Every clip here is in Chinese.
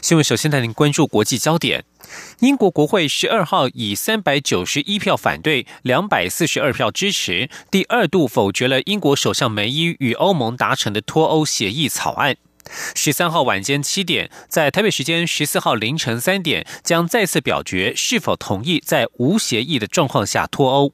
新闻。首先带您关注国际焦点：英国国会十二号以三百九十一票反对、两百四十二票支持，第二度否决了英国首相梅伊与欧盟达成的脱欧协议草案。十三号晚间七点，在台北时间十四号凌晨三点，将再次表决是否同意在无协议的状况下脱欧。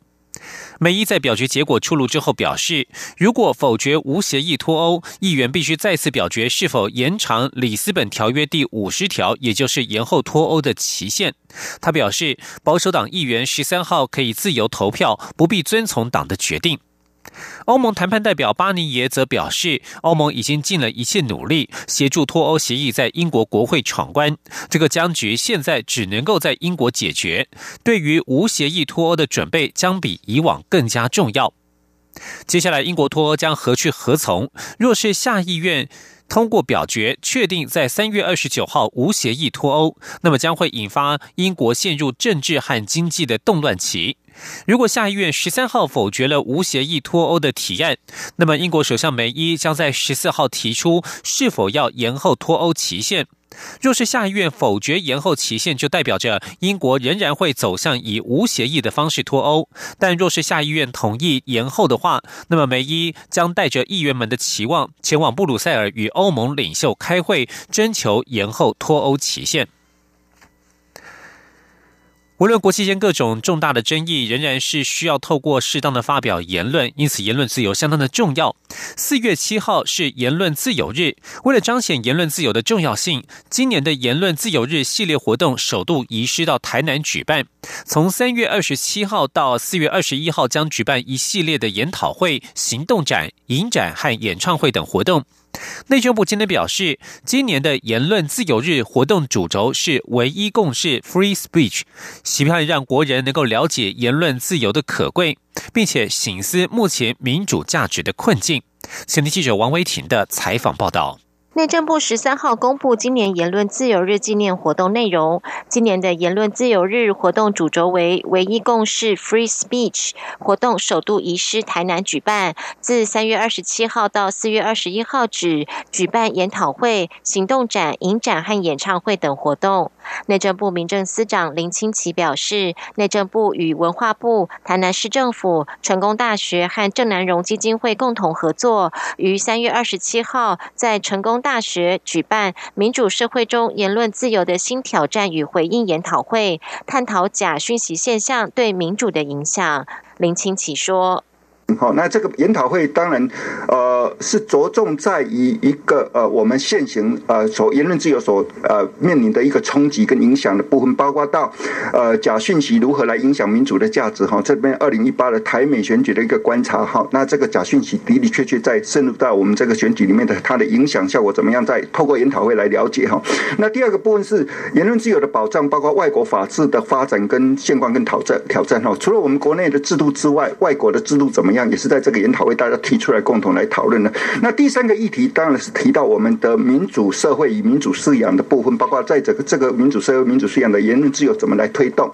梅伊在表决结果出炉之后表示，如果否决无协议脱欧，议员必须再次表决是否延长里斯本条约第五十条，也就是延后脱欧的期限。他表示，保守党议员十三号可以自由投票，不必遵从党的决定。欧盟谈判代表巴尼耶则表示，欧盟已经尽了一切努力协助脱欧协议在英国国会闯关。这个僵局现在只能够在英国解决。对于无协议脱欧的准备，将比以往更加重要。接下来，英国脱欧将何去何从？若是下议院通过表决，确定在三月二十九号无协议脱欧，那么将会引发英国陷入政治和经济的动乱期。如果下议院十三号否决了无协议脱欧的提案，那么英国首相梅伊将在十四号提出是否要延后脱欧期限。若是下议院否决延后期限，就代表着英国仍然会走向以无协议的方式脱欧。但若是下议院同意延后的话，那么梅伊将带着议员们的期望前往布鲁塞尔与欧盟领袖开会，征求延后脱欧期限。无论国际间各种重大的争议，仍然是需要透过适当的发表言论，因此言论自由相当的重要。四月七号是言论自由日，为了彰显言论自由的重要性，今年的言论自由日系列活动首度移师到台南举办。从三月二十七号到四月二十一号，将举办一系列的研讨会、行动展、影展和演唱会等活动。内政部今天表示，今年的言论自由日活动主轴是唯一共识 （Free Speech），希望让国人能够了解言论自由的可贵，并且醒思目前民主价值的困境。前天记者王维婷的采访报道。内政部十三号公布今年言论自由日纪念活动内容。今年的言论自由日活动主轴为“唯一共识 ”（Free Speech）。活动首度移师台南举办，自三月二十七号到四月二十一号止，举办研讨会、行动展、影展和演唱会等活动。内政部民政司长林清奇表示，内政部与文化部、台南市政府、成功大学和郑南荣基金会共同合作，于三月二十七号在成功。大学举办民主社会中言论自由的新挑战与回应研讨会，探讨假讯息现象对民主的影响。林清奇说。好，那这个研讨会当然，呃，是着重在于一个呃，我们现行呃所言论自由所呃面临的一个冲击跟影响的部分，包括到呃假讯息如何来影响民主的价值哈。这边二零一八的台美选举的一个观察哈，那这个假讯息的的确确在深入到我们这个选举里面的它的影响效果怎么样，在透过研讨会来了解哈。那第二个部分是言论自由的保障，包括外国法治的发展跟现况跟挑战挑战哈。除了我们国内的制度之外，外国的制度怎么样？也是在这个研讨会，大家提出来共同来讨论的。那第三个议题当然是提到我们的民主社会与民主饲养的部分，包括在这个这个民主社会、民主饲养的言论自由怎么来推动。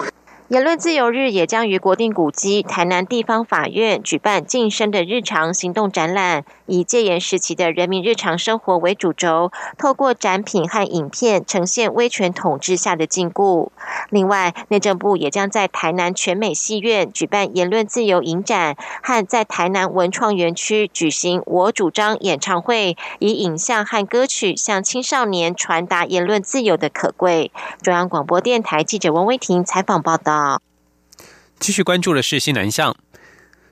言论自由日也将于国定古迹台南地方法院举办“晋升的日常行动”展览，以戒严时期的人民日常生活为主轴，透过展品和影片呈现威权统治下的禁锢。另外，内政部也将在台南全美戏院举办言论自由影展，和在台南文创园区举行“我主张”演唱会，以影像和歌曲向青少年传达言论自由的可贵。中央广播电台记者王威婷采访报道。继续关注的是新南向，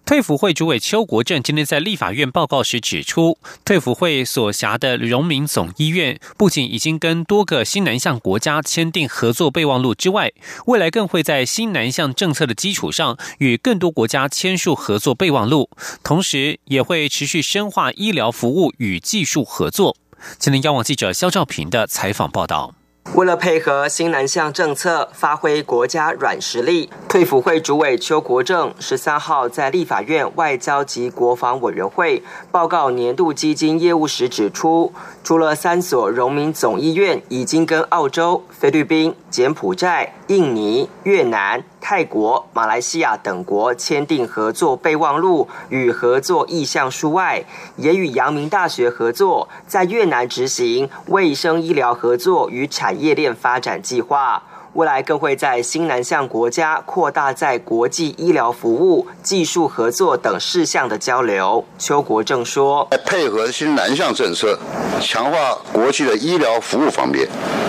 退辅会主委邱国正今天在立法院报告时指出，退辅会所辖的荣民总医院不仅已经跟多个新南向国家签订合作备忘录之外，未来更会在新南向政策的基础上与更多国家签署合作备忘录，同时也会持续深化医疗服务与技术合作。今天，央网记者肖兆平的采访报道。为了配合新南向政策，发挥国家软实力，退辅会主委邱国正十三号在立法院外交及国防委员会报告年度基金业务时指出，除了三所荣民总医院已经跟澳洲、菲律宾、柬埔寨、印尼、越南。泰国、马来西亚等国签订合作备忘录与合作意向书外，也与阳明大学合作，在越南执行卫生医疗合作与产业链发展计划。未来更会在新南向国家扩大在国际医疗服务、技术合作等事项的交流。邱国正说：“配合新南向政策，强化国际的医疗服务方面，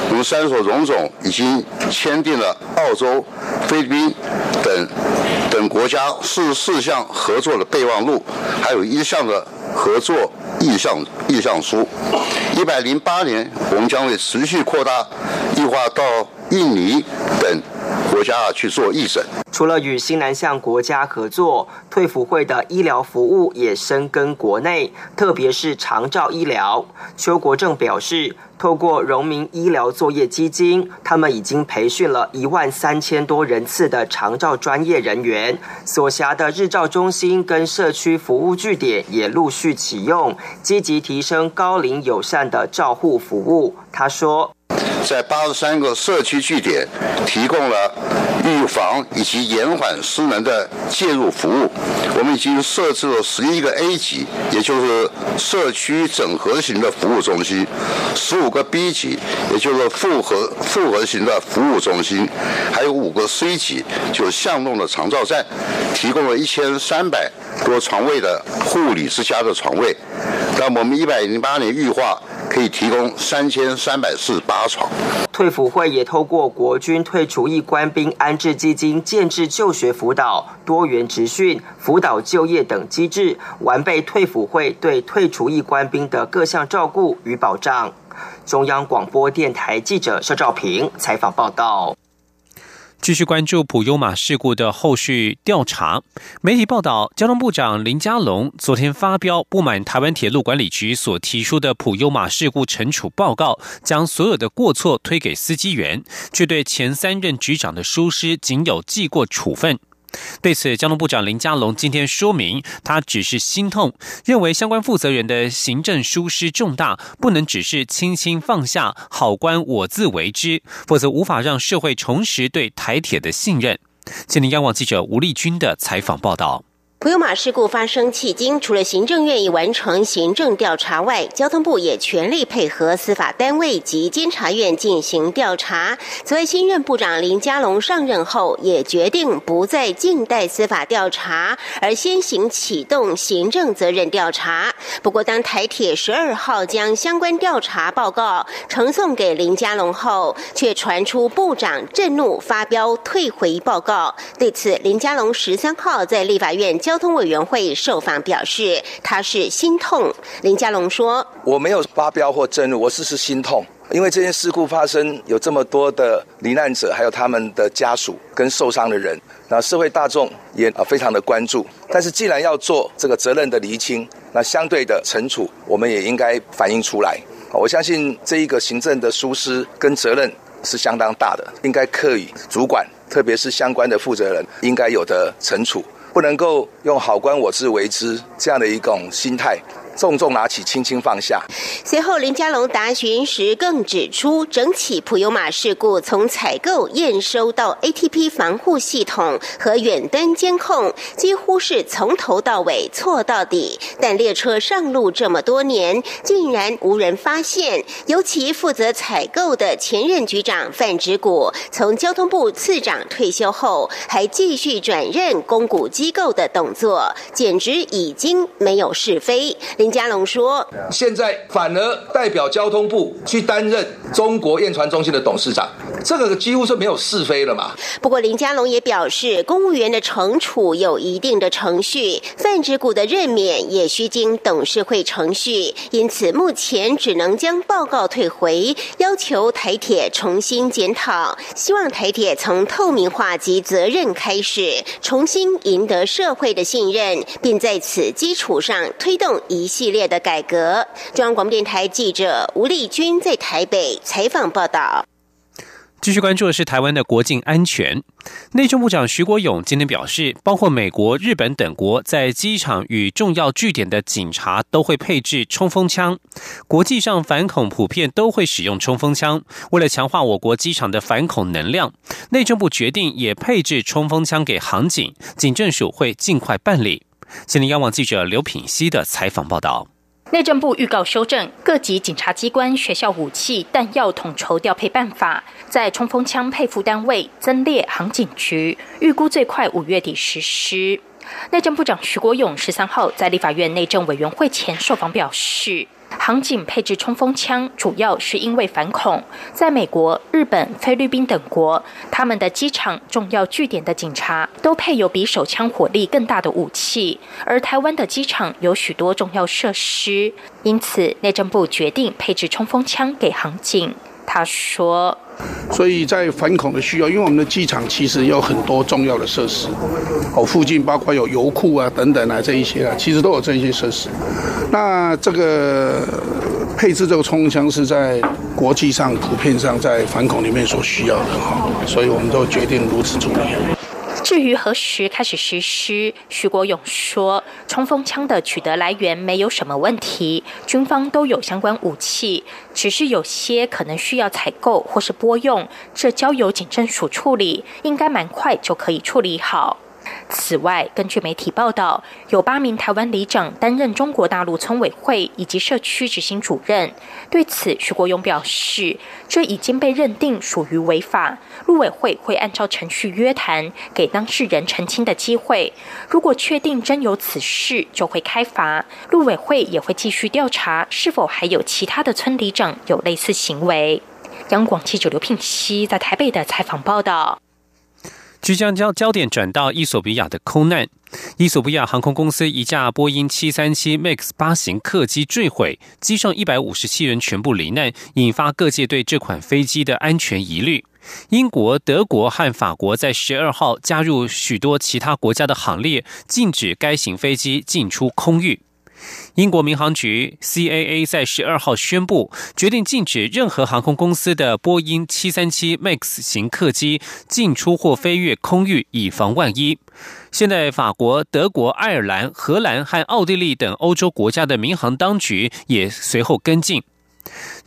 我们三所荣总已经签订了澳洲、菲律宾等等国家四十四项合作的备忘录，还有一项的合作意向意向书。一百零八年，我们将会持续扩大计划到。”印尼等国家去做义诊。除了与新南向国家合作，退辅会的医疗服务也深耕国内，特别是长照医疗。邱国正表示，透过荣民医疗作业基金，他们已经培训了一万三千多人次的长照专业人员，所辖的日照中心跟社区服务据点也陆续启用，积极提升高龄友善的照护服务。他说。在八十三个社区据点提供了预防以及延缓失能的介入服务。我们已经设置了十一个 A 级，也就是社区整合型的服务中心；十五个 B 级，也就是复合复合型的服务中心；还有五个 C 级，就是巷弄的长照站，提供了一千三百多床位的护理之家的床位。那我们一百零八年预化。可以提供三千三百四十八床。退辅会也透过国军退除役官兵安置基金建制就学辅导、多元职训、辅导就业等机制，完备退辅会对退除役官兵的各项照顾与保障。中央广播电台记者肖兆平采访报道。继续关注普悠马事故的后续调查。媒体报道，交通部长林佳龙昨天发飙不满台湾铁路管理局所提出的普悠马事故惩处报告，将所有的过错推给司机员，却对前三任局长的疏失仅有记过处分。对此，交通部长林佳龙今天说明，他只是心痛，认为相关负责人的行政疏失重大，不能只是轻轻放下，好官我自为之，否则无法让社会重拾对台铁的信任。今天，央广记者吴丽君的采访报道。普悠马事故发生迄今，除了行政院已完成行政调查外，交通部也全力配合司法单位及监察院进行调查。此外，新任部长林佳龙上任后，也决定不再静待司法调查，而先行启动行政责任调查。不过，当台铁十二号将相关调查报告呈送给林佳龙后，却传出部长震怒，发飙退回报告。对此，林佳龙十三号在立法院。交通委员会受访表示，他是心痛。林佳龙说：“我没有发飙或震怒，我只是心痛，因为这件事故发生有这么多的罹难者，还有他们的家属跟受伤的人，那社会大众也啊非常的关注。但是既然要做这个责任的厘清，那相对的惩处，我们也应该反映出来。我相信这一个行政的疏失跟责任是相当大的，应该课予主管，特别是相关的负责人应该有的惩处。”不能够用“好官我自为之”这样的一种心态。重重拿起，轻轻放下。随后，林佳龙答询时更指出，整起普悠马事故从采购、验收到 ATP 防护系统和远端监控，几乎是从头到尾错到底。但列车上路这么多年，竟然无人发现。尤其负责采购的前任局长范植谷，从交通部次长退休后，还继续转任公股机构的动作，简直已经没有是非。林。林佳龙说：“现在反而代表交通部去担任中国验船中心的董事长，这个几乎是没有是非了嘛。”不过林佳龙也表示，公务员的惩处有一定的程序，范植股的任免也需经董事会程序，因此目前只能将报告退回，要求台铁重新检讨，希望台铁从透明化及责任开始，重新赢得社会的信任，并在此基础上推动一。系列的改革。中央广播电台记者吴丽君在台北采访报道。继续关注的是台湾的国境安全。内政部长徐国勇今天表示，包括美国、日本等国在机场与重要据点的警察都会配置冲锋枪。国际上反恐普遍都会使用冲锋枪。为了强化我国机场的反恐能量，内政部决定也配置冲锋枪给航警，警政署会尽快办理。今天央网记者刘品熙的采访报道。内政部预告修正各级警察机关学校武器弹药统筹调配办法，在冲锋枪配副单位增列航警局，预估最快五月底实施。内政部长徐国勇十三号在立法院内政委员会前受访表示。航警配置冲锋枪，主要是因为反恐。在美国、日本、菲律宾等国，他们的机场重要据点的警察都配有比手枪火力更大的武器，而台湾的机场有许多重要设施，因此内政部决定配置冲锋枪给航警。他说。所以在反恐的需要，因为我们的机场其实有很多重要的设施，哦，附近包括有油库啊等等啊这一些啊，其实都有这些设施。那这个配置这个冲锋枪是在国际上普遍上在反恐里面所需要的哈，所以我们都决定如此处理。至于何时开始实施，徐国勇说，冲锋枪的取得来源没有什么问题，军方都有相关武器，只是有些可能需要采购或是拨用，这交由警政署处理，应该蛮快就可以处理好。此外，根据媒体报道，有八名台湾里长担任中国大陆村委会以及社区执行主任。对此，徐国勇表示，这已经被认定属于违法，陆委会会按照程序约谈，给当事人澄清的机会。如果确定真有此事，就会开罚。陆委会也会继续调查，是否还有其他的村里长有类似行为。央广记者刘聘熙在台北的采访报道。即将将焦点转到伊索比亚的空难。伊索比亚航空公司一架波音七三七 MAX 八型客机坠毁，机上一百五十七人全部罹难，引发各界对这款飞机的安全疑虑。英国、德国和法国在十二号加入许多其他国家的行列，禁止该型飞机进出空域。英国民航局 CAA 在十二号宣布，决定禁止任何航空公司的波音七三七 MAX 型客机进出或飞越空域，以防万一。现在，法国、德国、爱尔兰、荷兰和奥地利等欧洲国家的民航当局也随后跟进。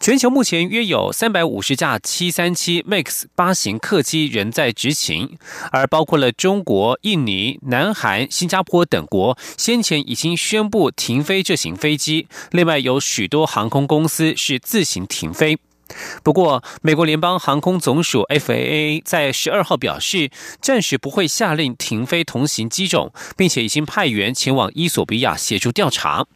全球目前约有三百五十架七三七 MAX 八型客机仍在执勤，而包括了中国、印尼、南韩、新加坡等国，先前已经宣布停飞这型飞机。另外，有许多航空公司是自行停飞。不过，美国联邦航空总署 FAA 在十二号表示，暂时不会下令停飞同型机种，并且已经派员前往伊索比亚协助调查。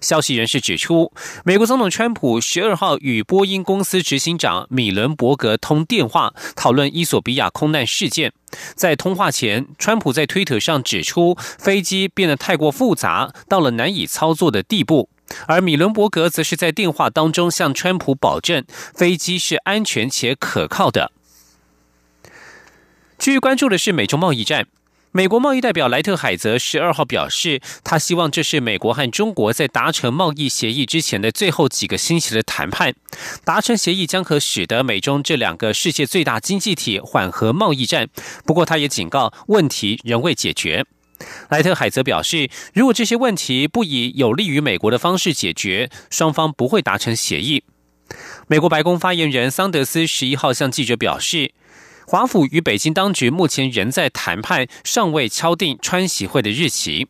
消息人士指出，美国总统川普十二号与波音公司执行长米伦伯格通电话，讨论伊索比亚空难事件。在通话前，川普在推特上指出，飞机变得太过复杂，到了难以操作的地步。而米伦伯格则是在电话当中向川普保证，飞机是安全且可靠的。据关注的是美中贸易战。美国贸易代表莱特海泽十二号表示，他希望这是美国和中国在达成贸易协议之前的最后几个星期的谈判。达成协议将可使得美中这两个世界最大经济体缓和贸易战。不过，他也警告，问题仍未解决。莱特海泽表示，如果这些问题不以有利于美国的方式解决，双方不会达成协议。美国白宫发言人桑德斯十一号向记者表示。华府与北京当局目前仍在谈判，尚未敲定川习会的日期。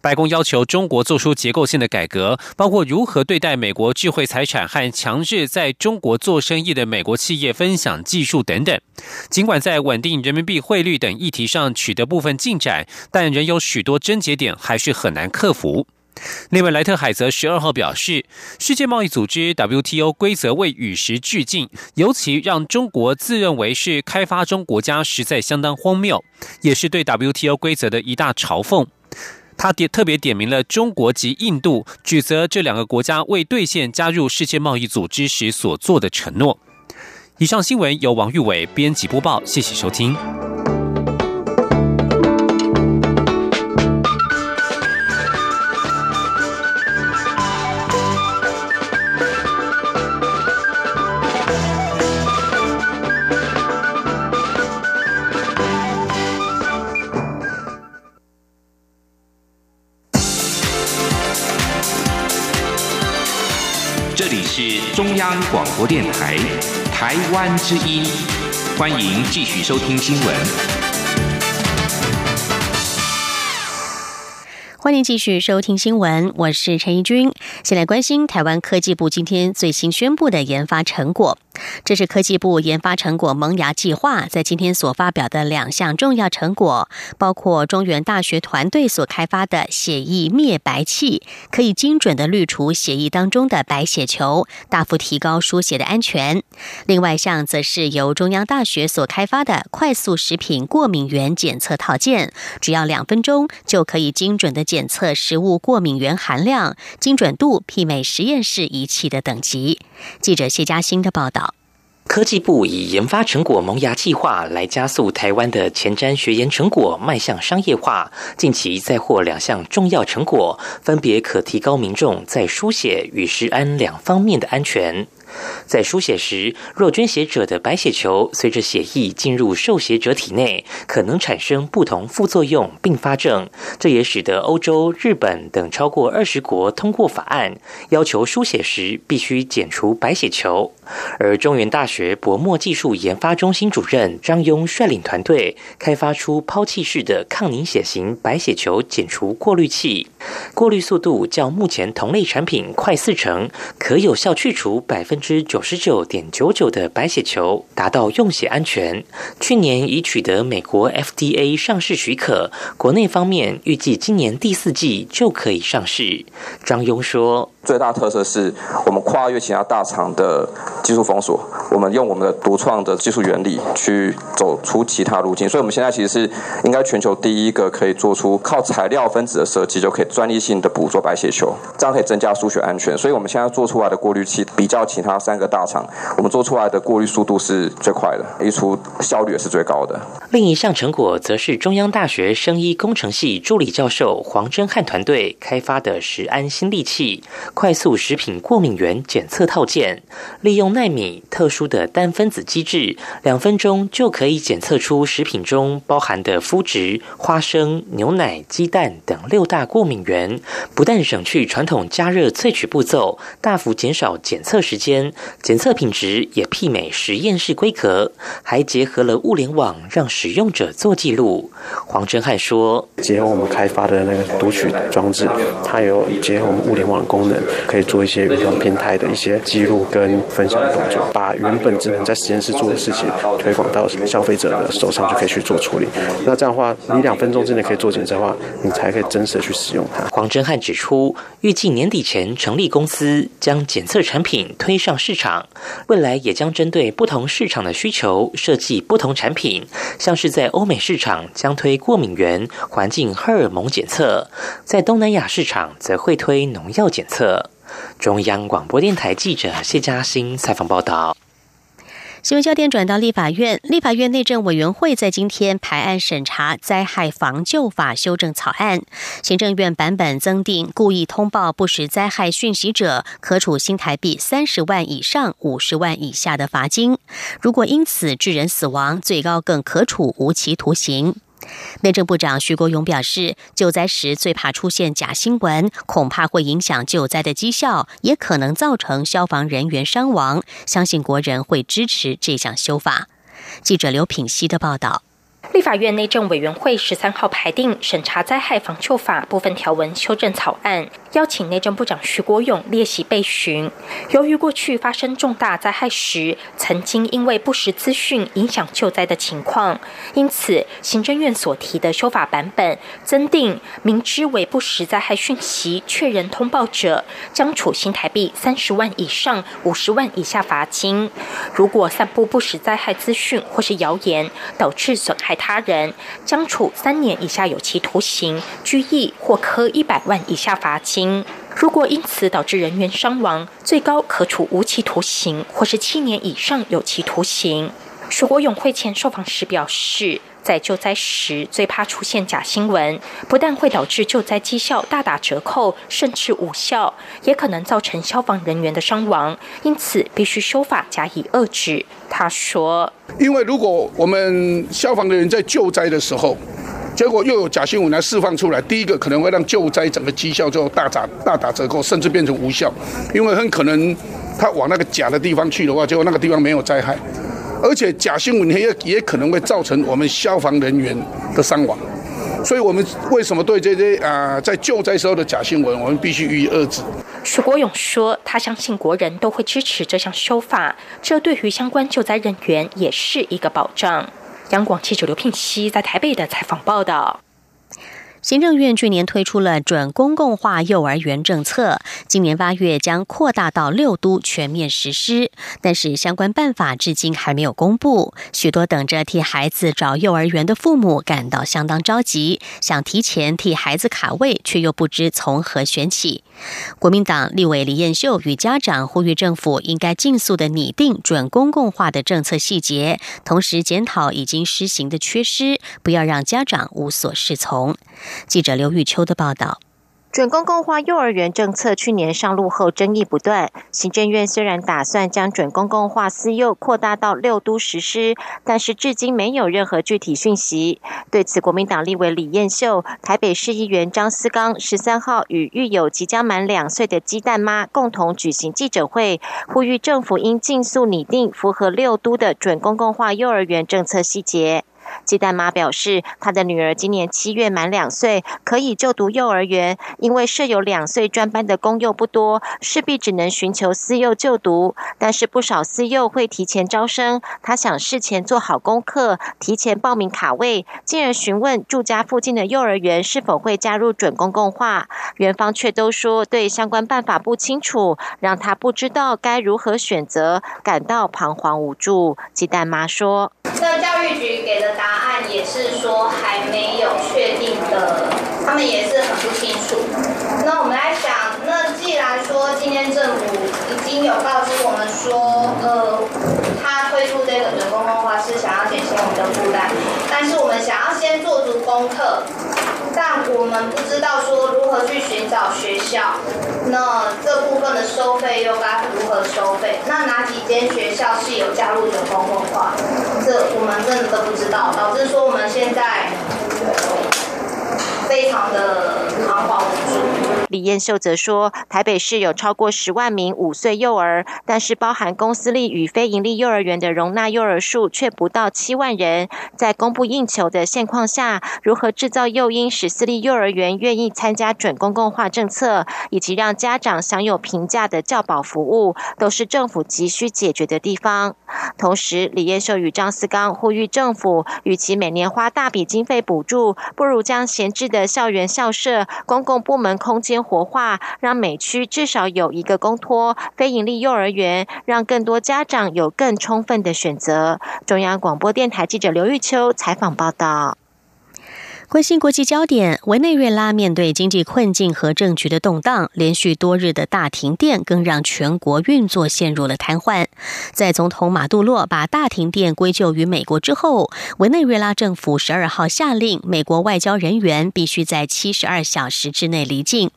白宫要求中国做出结构性的改革，包括如何对待美国智慧财产和强制在中国做生意的美国企业分享技术等等。尽管在稳定人民币汇率等议题上取得部分进展，但仍有许多症结点还是很难克服。另外，莱特海泽十二号表示，世界贸易组织 WTO 规则未与时俱进，尤其让中国自认为是开发中国家，实在相当荒谬，也是对 WTO 规则的一大嘲讽。他点特别点名了中国及印度，指责这两个国家未兑现加入世界贸易组织时所做的承诺。以上新闻由王玉伟编辑播报，谢谢收听。是中央广播电台台湾之音，欢迎继续收听新闻。欢迎继续收听新闻，我是陈怡君。先来关心台湾科技部今天最新宣布的研发成果。这是科技部研发成果萌芽计划在今天所发表的两项重要成果，包括中原大学团队所开发的血液灭白器，可以精准的滤除血液当中的白血球，大幅提高输血的安全。另外一项则是由中央大学所开发的快速食品过敏原检测套件，只要两分钟就可以精准的。检测食物过敏原含量，精准度媲美实验室仪器的等级。记者谢嘉欣的报道。科技部以研发成果萌芽计划来加速台湾的前瞻学研成果迈向商业化。近期再获两项重要成果，分别可提高民众在书写与食安两方面的安全。在输血时，若捐血者的白血球随着血液进入受血者体内，可能产生不同副作用并发症。这也使得欧洲、日本等超过二十国通过法案，要求输血时必须减除白血球。而中原大学薄膜技术研发中心主任张庸率领团队，开发出抛弃式的抗凝血型白血球减除过滤器，过滤速度较目前同类产品快四成，可有效去除百分。之九十九点九九的白血球达到用血安全。去年已取得美国 FDA 上市许可，国内方面预计今年第四季就可以上市。张庸说。最大特色是我们跨越其他大厂的技术封锁，我们用我们的独创的技术原理去走出其他路径，所以我们现在其实是应该全球第一个可以做出靠材料分子的设计就可以专利性的捕捉白血球，这样可以增加输血安全。所以我们现在做出来的过滤器比较其他三个大厂，我们做出来的过滤速度是最快的，一出效率也是最高的。另一项成果则是中央大学生医工程系助理教授黄真汉团队开发的食安新利器。快速食品过敏原检测套件，利用纳米特殊的单分子机制，两分钟就可以检测出食品中包含的麸质、花生、牛奶、鸡蛋等六大过敏源。不但省去传统加热萃取步骤，大幅减少检测时间，检测品质也媲美实验室规格，还结合了物联网，让使用者做记录。黄真汉说：“结合我们开发的那个读取装置，它有结合我们物联网功能。”可以做一些运动平台的一些记录跟分享动作，把原本只能在实验室做的事情推广到消费者的手上，就可以去做处理。那这样的话，你两分钟之内可以做检测的话，你才可以真实的去使用它。黄真汉指出，预计年底前成立公司，将检测产品推上市场。未来也将针对不同市场的需求设计不同产品，像是在欧美市场将推过敏源、环境荷尔蒙检测，在东南亚市场则会推农药检测。中央广播电台记者谢嘉欣采访报道。新闻焦点转到立法院，立法院内政委员会在今天排案审查灾害防救法修正草案。行政院版本增订，故意通报不实灾害讯息者，可处新台币三十万以上五十万以下的罚金；如果因此致人死亡，最高更可处无期徒刑。内政部长徐国勇表示，救灾时最怕出现假新闻，恐怕会影响救灾的绩效，也可能造成消防人员伤亡。相信国人会支持这项修法。记者刘品希的报道。立法院内政委员会十三号排定审查灾害防救法部分条文修正草案，邀请内政部长徐国勇列席备询。由于过去发生重大灾害时，曾经因为不实资讯影响救灾的情况，因此行政院所提的修法版本增订，明知为不实灾害讯息确认通报者，将处新台币三十万以上五十万以下罚金。如果散布不实灾害资讯或是谣言，导致损害。他人将处三年以下有期徒刑、拘役或科一百万以下罚金。如果因此导致人员伤亡，最高可处无期徒刑或是七年以上有期徒刑。徐国永会前受访时表示。在救灾时，最怕出现假新闻，不但会导致救灾绩效大打折扣，甚至无效，也可能造成消防人员的伤亡。因此，必须修法加以遏制。他说：“因为如果我们消防的人在救灾的时候，结果又有假新闻来释放出来。第一个可能会让救灾整个绩效就大打大打折扣，甚至变成无效，因为很可能他往那个假的地方去的话，结果那个地方没有灾害，而且假新闻也也可能会造成我们消防人员的伤亡。所以，我们为什么对这些啊在救灾时候的假新闻，我们必须予以遏制？徐国勇说：“他相信国人都会支持这项修法，这对于相关救灾人员也是一个保障。”央广七九刘聘熙在台北的采访报道。行政院去年推出了准公共化幼儿园政策，今年八月将扩大到六都全面实施，但是相关办法至今还没有公布。许多等着替孩子找幼儿园的父母感到相当着急，想提前替孩子卡位，却又不知从何选起。国民党立委李彦秀与家长呼吁政府应该尽速的拟定准公共化的政策细节，同时检讨已经施行的缺失，不要让家长无所适从。记者刘玉秋的报道。准公共化幼儿园政策去年上路后争议不断。行政院虽然打算将准公共化私幼扩大到六都实施，但是至今没有任何具体讯息。对此，国民党立委李彦秀、台北市议员张思刚十三号与育有即将满两岁的鸡蛋妈共同举行记者会，呼吁政府应尽速拟定符合六都的准公共化幼儿园政策细节。鸡蛋妈表示，她的女儿今年七月满两岁，可以就读幼儿园。因为设有两岁专班的公幼不多，势必只能寻求私幼就读。但是不少私幼会提前招生，她想事前做好功课，提前报名卡位，进而询问住家附近的幼儿园是否会加入准公共化。园方却都说对相关办法不清楚，让她不知道该如何选择，感到彷徨无助。鸡蛋妈说：“教育局给的。”答案也是说还没有确定的，他们也是很不清楚。那我们来想，那既然说今天政府已经有告知我们说，呃，他推出这个准公共化是想要减轻我们的负担，但是我们想要先做足功课。我们不知道说如何去寻找学校，那这部分的收费又该如何收费？那哪几间学校是有加入的公共化？这我们真的都不知道，导致说我们现在非常的彷徨无李彦秀则说，台北市有超过十万名五岁幼儿，但是包含公私立与非营利幼儿园的容纳幼儿数却不到七万人。在供不应求的现况下，如何制造诱因，使私立幼儿园愿意参加准公共化政策，以及让家长享有平价的教保服务，都是政府急需解决的地方。同时，李彦秀与张思刚呼吁政府，与其每年花大笔经费补助，不如将闲置的校园校舍、公共部门空间。活化，让每区至少有一个公托非盈利幼儿园，让更多家长有更充分的选择。中央广播电台记者刘玉秋采访报道。关心国际焦点，委内瑞拉面对经济困境和政局的动荡，连续多日的大停电更让全国运作陷入了瘫痪。在总统马杜洛把大停电归咎于美国之后，委内瑞拉政府十二号下令，美国外交人员必须在七十二小时之内离境。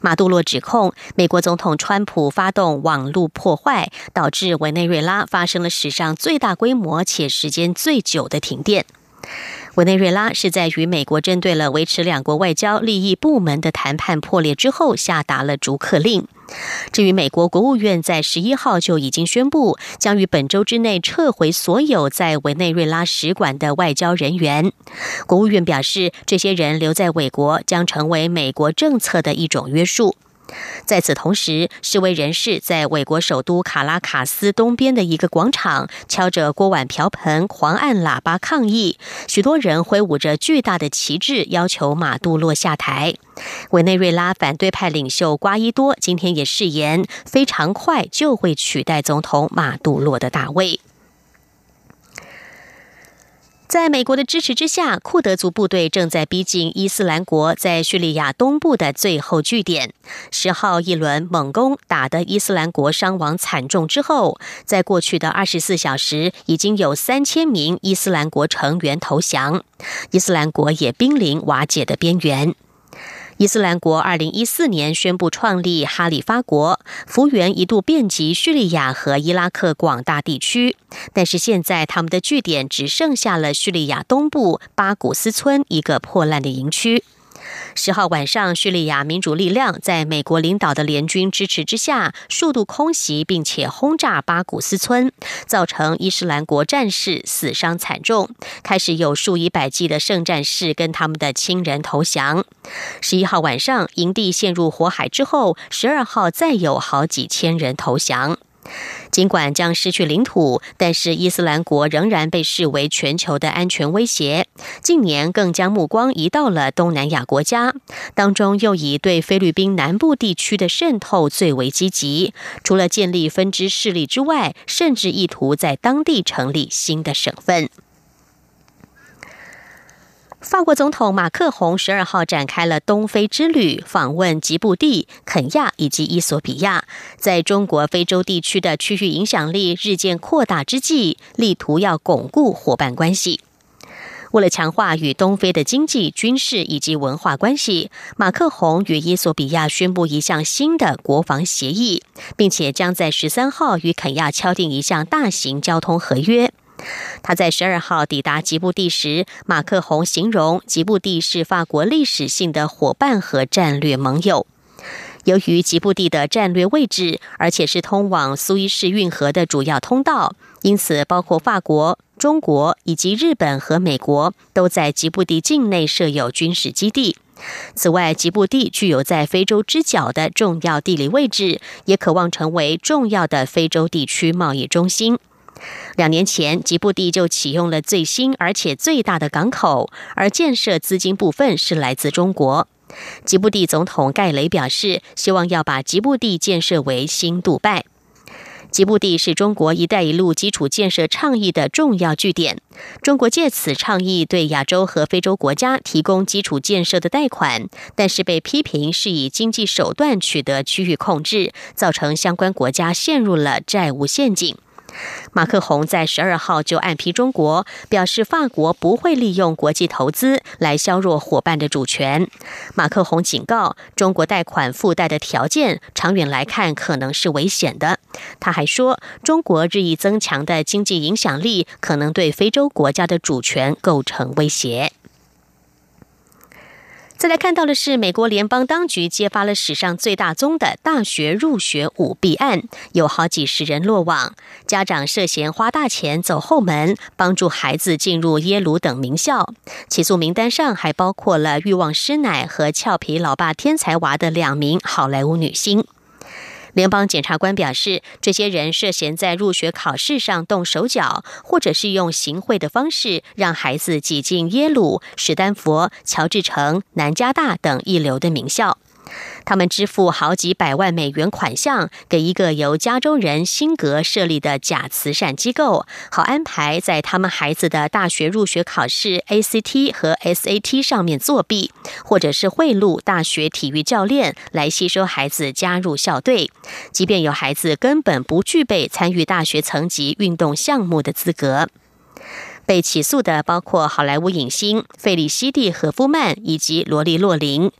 马杜洛指控美国总统川普发动网络破坏，导致委内瑞拉发生了史上最大规模且时间最久的停电。委内瑞拉是在与美国针对了维持两国外交利益部门的谈判破裂之后，下达了逐客令。至于美国国务院在十一号就已经宣布，将于本周之内撤回所有在委内瑞拉使馆的外交人员。国务院表示，这些人留在美国将成为美国政策的一种约束。在此同时，示威人士在美国首都卡拉卡斯东边的一个广场敲着锅碗瓢盆、狂按喇叭抗议，许多人挥舞着巨大的旗帜，要求马杜洛下台。委内瑞拉反对派领袖瓜伊多今天也誓言，非常快就会取代总统马杜洛的大位。在美国的支持之下，库德族部队正在逼近伊斯兰国在叙利亚东部的最后据点。十号一轮猛攻打得伊斯兰国伤亡惨重之后，在过去的二十四小时，已经有三千名伊斯兰国成员投降，伊斯兰国也濒临瓦解的边缘。伊斯兰国二零一四年宣布创立哈里发国，幅员一度遍及叙利亚和伊拉克广大地区，但是现在他们的据点只剩下了叙利亚东部巴古斯村一个破烂的营区。十号晚上，叙利亚民主力量在美国领导的联军支持之下，数度空袭并且轰炸巴古斯村，造成伊斯兰国战士死伤惨重。开始有数以百计的圣战士跟他们的亲人投降。十一号晚上，营地陷入火海之后，十二号再有好几千人投降。尽管将失去领土，但是伊斯兰国仍然被视为全球的安全威胁。近年更将目光移到了东南亚国家当中，又以对菲律宾南部地区的渗透最为积极。除了建立分支势力之外，甚至意图在当地成立新的省份。法国总统马克宏十二号展开了东非之旅，访问吉布地、肯亚以及伊索比亚，在中国非洲地区的区域影响力日渐扩大之际，力图要巩固伙伴关系。为了强化与东非的经济、军事以及文化关系，马克宏与伊索比亚宣布一项新的国防协议，并且将在十三号与肯亚敲定一项大型交通合约。他在十二号抵达吉布地时，马克宏形容吉布地是法国历史性的伙伴和战略盟友。由于吉布地的战略位置，而且是通往苏伊士运河的主要通道，因此包括法国、中国以及日本和美国都在吉布地境内设有军事基地。此外，吉布地具有在非洲之角的重要地理位置，也渴望成为重要的非洲地区贸易中心。两年前，吉布地就启用了最新而且最大的港口，而建设资金部分是来自中国。吉布地总统盖雷表示，希望要把吉布地建设为新杜拜。吉布地是中国“一带一路”基础建设倡议的重要据点，中国借此倡议对亚洲和非洲国家提供基础建设的贷款，但是被批评是以经济手段取得区域控制，造成相关国家陷入了债务陷阱。马克宏在十二号就暗批中国，表示法国不会利用国际投资来削弱伙伴的主权。马克宏警告，中国贷款附带的条件，长远来看可能是危险的。他还说，中国日益增强的经济影响力，可能对非洲国家的主权构成威胁。再来看到的是，美国联邦当局揭发了史上最大宗的大学入学舞弊案，有好几十人落网。家长涉嫌花大钱走后门，帮助孩子进入耶鲁等名校。起诉名单上还包括了欲望师奶和俏皮老爸天才娃的两名好莱坞女星。联邦检察官表示，这些人涉嫌在入学考试上动手脚，或者是用行贿的方式让孩子挤进耶鲁、史丹佛、乔治城、南加大等一流的名校。他们支付好几百万美元款项给一个由加州人辛格设立的假慈善机构，好安排在他们孩子的大学入学考试 ACT 和 SAT 上面作弊，或者是贿赂大学体育教练来吸收孩子加入校队，即便有孩子根本不具备参与大学层级运动项目的资格。被起诉的包括好莱坞影星费里西蒂·和夫曼以及罗莉·洛林。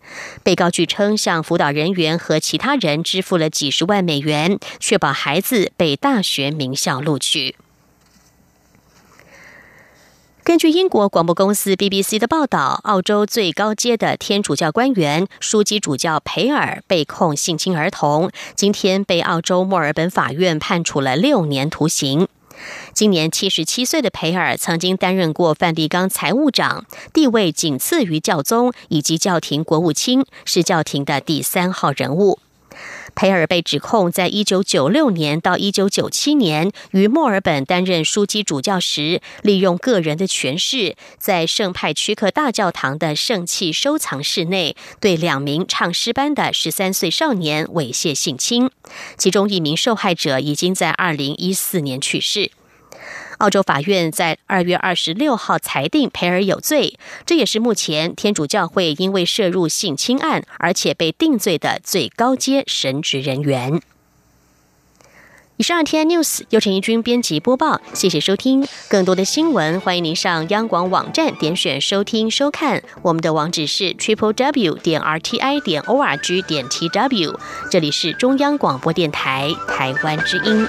被告据称，向辅导人员和其他人支付了几十万美元，确保孩子被大学名校录取。根据英国广播公司 BBC 的报道，澳洲最高阶的天主教官员枢机主教培尔被控性侵儿童，今天被澳洲墨尔本法院判处了六年徒刑。今年七十七岁的培尔曾经担任过梵蒂冈财务长，地位仅次于教宗以及教廷国务卿，是教廷的第三号人物。培尔被指控，在一九九六年到一九九七年于墨尔本担任枢机主教时，利用个人的权势，在圣派屈克大教堂的圣器收藏室内，对两名唱诗班的十三岁少年猥亵性侵，其中一名受害者已经在二零一四年去世。澳洲法院在二月二十六号裁定培尔有罪，这也是目前天主教会因为涉入性侵案而且被定罪的最高阶神职人员。以上 T N News 由陈怡君编辑播报，谢谢收听。更多的新闻，欢迎您上央广网站点选收听收看。我们的网址是 triple w 点 r t i 点 o r g 点 t w。这里是中央广播电台台湾之音。